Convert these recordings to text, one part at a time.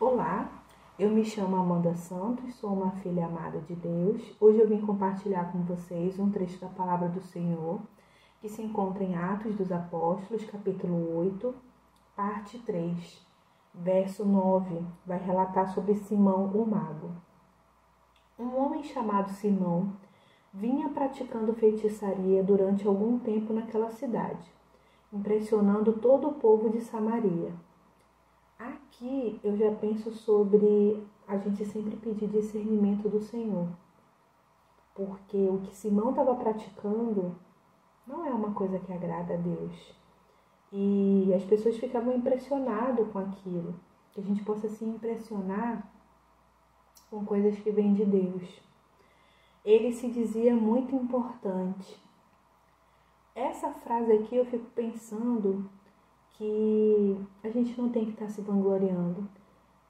Olá, eu me chamo Amanda Santos, sou uma filha amada de Deus. Hoje eu vim compartilhar com vocês um trecho da palavra do Senhor que se encontra em Atos dos Apóstolos, capítulo 8, parte 3, verso 9. Vai relatar sobre Simão o mago. Um homem chamado Simão vinha praticando feitiçaria durante algum tempo naquela cidade, impressionando todo o povo de Samaria. Aqui eu já penso sobre a gente sempre pedir discernimento do Senhor. Porque o que Simão estava praticando não é uma coisa que agrada a Deus. E as pessoas ficavam impressionadas com aquilo. Que a gente possa se impressionar com coisas que vêm de Deus. Ele se dizia muito importante. Essa frase aqui eu fico pensando que a gente não tem que estar se vangloriando.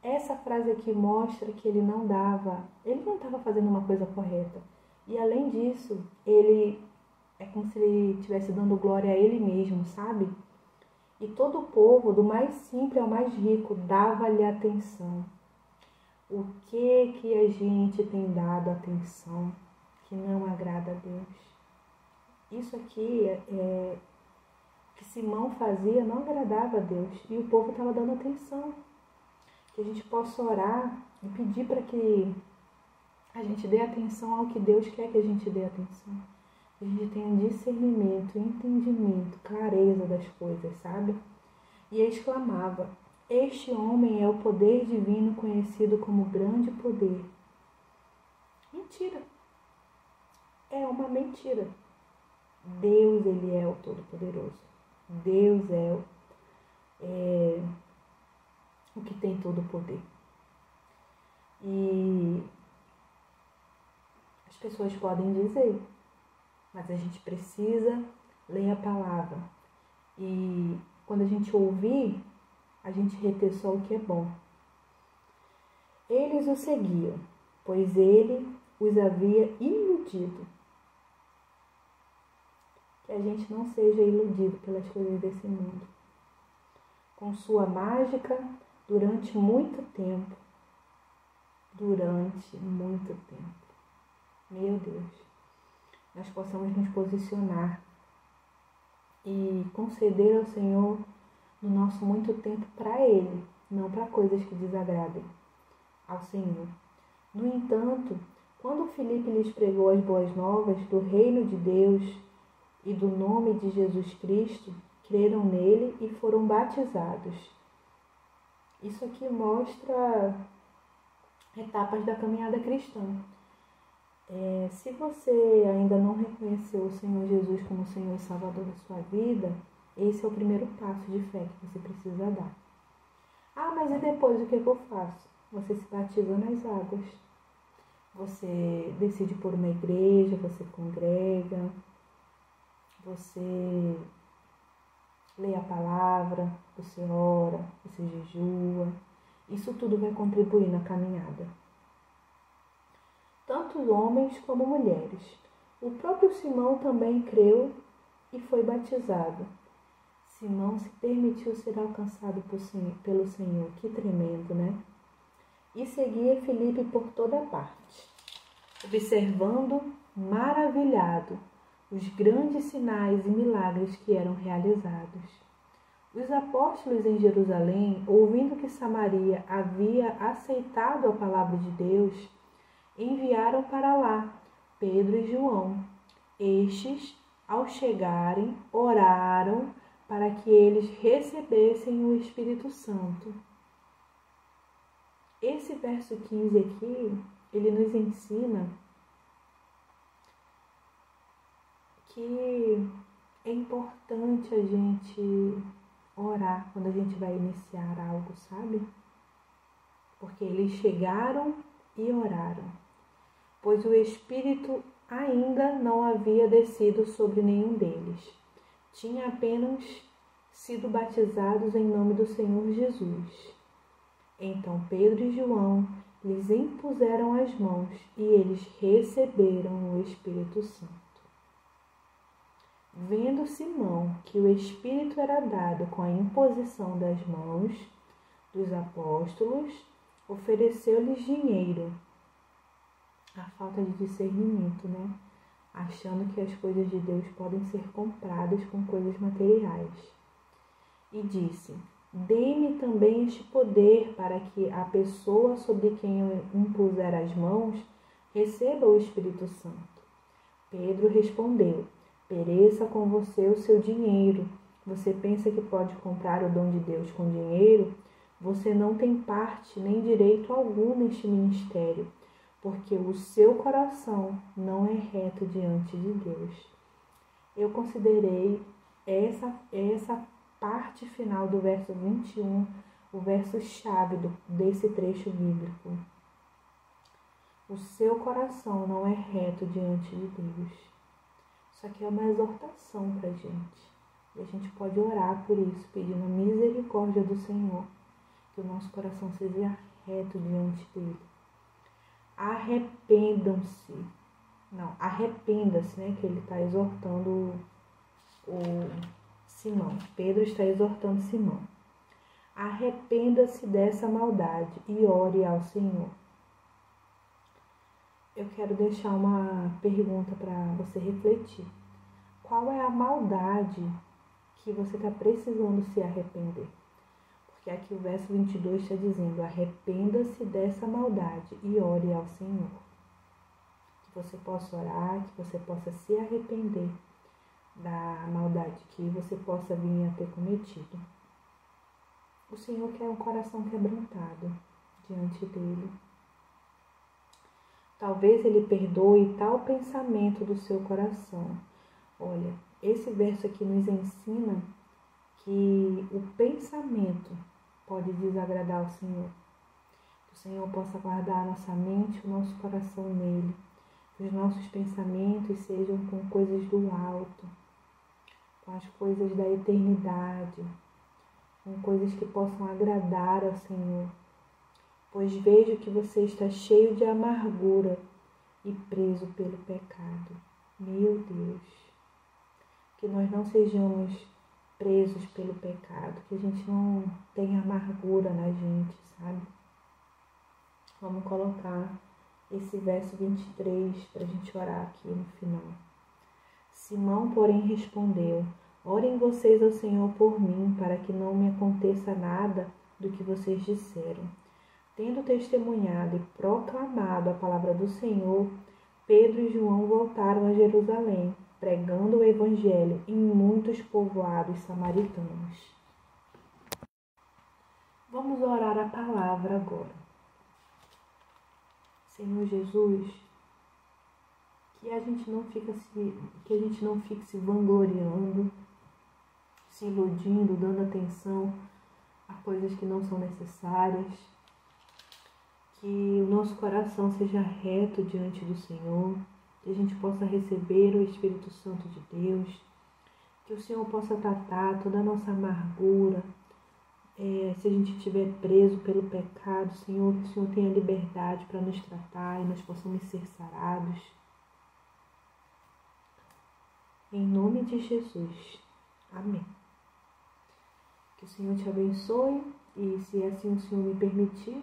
Essa frase aqui mostra que ele não dava, ele não estava fazendo uma coisa correta. E além disso, ele é como se ele estivesse dando glória a ele mesmo, sabe? E todo o povo, do mais simples ao mais rico, dava-lhe atenção. O que que a gente tem dado atenção que não agrada a Deus? Isso aqui é, é que Simão fazia não agradava a Deus e o povo estava dando atenção. Que a gente possa orar e pedir para que a gente dê atenção ao que Deus quer que a gente dê atenção. Que a gente tenha discernimento, entendimento, clareza das coisas, sabe? E exclamava: Este homem é o poder divino conhecido como grande poder. Mentira. É uma mentira. Deus, ele é o Todo-Poderoso. Deus é, é o que tem todo o poder. E as pessoas podem dizer, mas a gente precisa ler a palavra. E quando a gente ouvir, a gente reter só o que é bom. Eles o seguiam, pois ele os havia iludido que a gente não seja iludido pelas coisas desse mundo. Com sua mágica durante muito tempo. Durante muito tempo. Meu Deus. Nós possamos nos posicionar e conceder ao Senhor no nosso muito tempo para Ele, não para coisas que desagradem ao Senhor. No entanto, quando Filipe lhes pregou as boas novas do reino de Deus e do nome de Jesus Cristo creram nele e foram batizados. Isso aqui mostra etapas da caminhada cristã. É, se você ainda não reconheceu o Senhor Jesus como Senhor e Salvador da sua vida, esse é o primeiro passo de fé que você precisa dar. Ah, mas e depois o que, é que eu faço? Você se batiza nas águas. Você decide por uma igreja, você congrega, você lê a palavra, você ora, você jejua. Isso tudo vai contribuir na caminhada. Tanto homens como mulheres. O próprio Simão também creu e foi batizado. Simão se permitiu ser alcançado pelo Senhor. Que tremendo, né? E seguia Felipe por toda parte, observando maravilhado os grandes sinais e milagres que eram realizados. Os apóstolos em Jerusalém, ouvindo que Samaria havia aceitado a palavra de Deus, enviaram para lá Pedro e João. Estes, ao chegarem, oraram para que eles recebessem o Espírito Santo. Esse verso 15 aqui, ele nos ensina que é importante a gente orar quando a gente vai iniciar algo, sabe? Porque eles chegaram e oraram, pois o Espírito ainda não havia descido sobre nenhum deles. Tinha apenas sido batizados em nome do Senhor Jesus. Então Pedro e João lhes impuseram as mãos e eles receberam o Espírito Santo. Vendo Simão que o Espírito era dado com a imposição das mãos dos apóstolos, Ofereceu-lhes dinheiro. A falta de discernimento, né? Achando que as coisas de Deus podem ser compradas com coisas materiais. E disse: Dê-me também este poder para que a pessoa sobre quem eu impuser as mãos receba o Espírito Santo. Pedro respondeu: Pereça com você o seu dinheiro. Você pensa que pode comprar o dom de Deus com dinheiro? Você não tem parte nem direito algum neste ministério, porque o seu coração não é reto diante de Deus. Eu considerei essa, essa parte final do verso 21, o verso chave do, desse trecho bíblico. O seu coração não é reto diante de Deus. Isso aqui é uma exortação para a gente. E a gente pode orar por isso, pedindo a misericórdia do Senhor, que o nosso coração seja reto diante dele. Arrependam-se. Não, arrependa-se, né? Que ele está exortando o, Simão. Pedro está exortando Simão. Arrependa-se dessa maldade e ore ao Senhor eu quero deixar uma pergunta para você refletir. Qual é a maldade que você está precisando se arrepender? Porque aqui o verso 22 está dizendo: arrependa-se dessa maldade e ore ao Senhor. Que você possa orar, que você possa se arrepender da maldade que você possa vir a ter cometido. O Senhor quer um coração quebrantado diante dele. Talvez ele perdoe tal pensamento do seu coração. Olha, esse verso aqui nos ensina que o pensamento pode desagradar o Senhor. Que o Senhor possa guardar a nossa mente, o nosso coração nele. Que os nossos pensamentos sejam com coisas do alto, com as coisas da eternidade, com coisas que possam agradar ao Senhor pois vejo que você está cheio de amargura e preso pelo pecado. Meu Deus, que nós não sejamos presos pelo pecado, que a gente não tenha amargura na gente, sabe? Vamos colocar esse verso 23 para a gente orar aqui no final. Simão, porém, respondeu: Orem vocês ao Senhor por mim, para que não me aconteça nada do que vocês disseram. Tendo testemunhado e proclamado a palavra do Senhor, Pedro e João voltaram a Jerusalém, pregando o Evangelho em muitos povoados samaritanos. Vamos orar a palavra agora. Senhor Jesus, que a gente não fica se, que a gente não fique se vangloriando, se iludindo, dando atenção a coisas que não são necessárias que o nosso coração seja reto diante do Senhor, que a gente possa receber o Espírito Santo de Deus, que o Senhor possa tratar toda a nossa amargura. É, se a gente estiver preso pelo pecado, Senhor, que o Senhor tenha liberdade para nos tratar e nós possamos ser sarados. Em nome de Jesus. Amém. Que o Senhor te abençoe e, se assim o Senhor me permitir,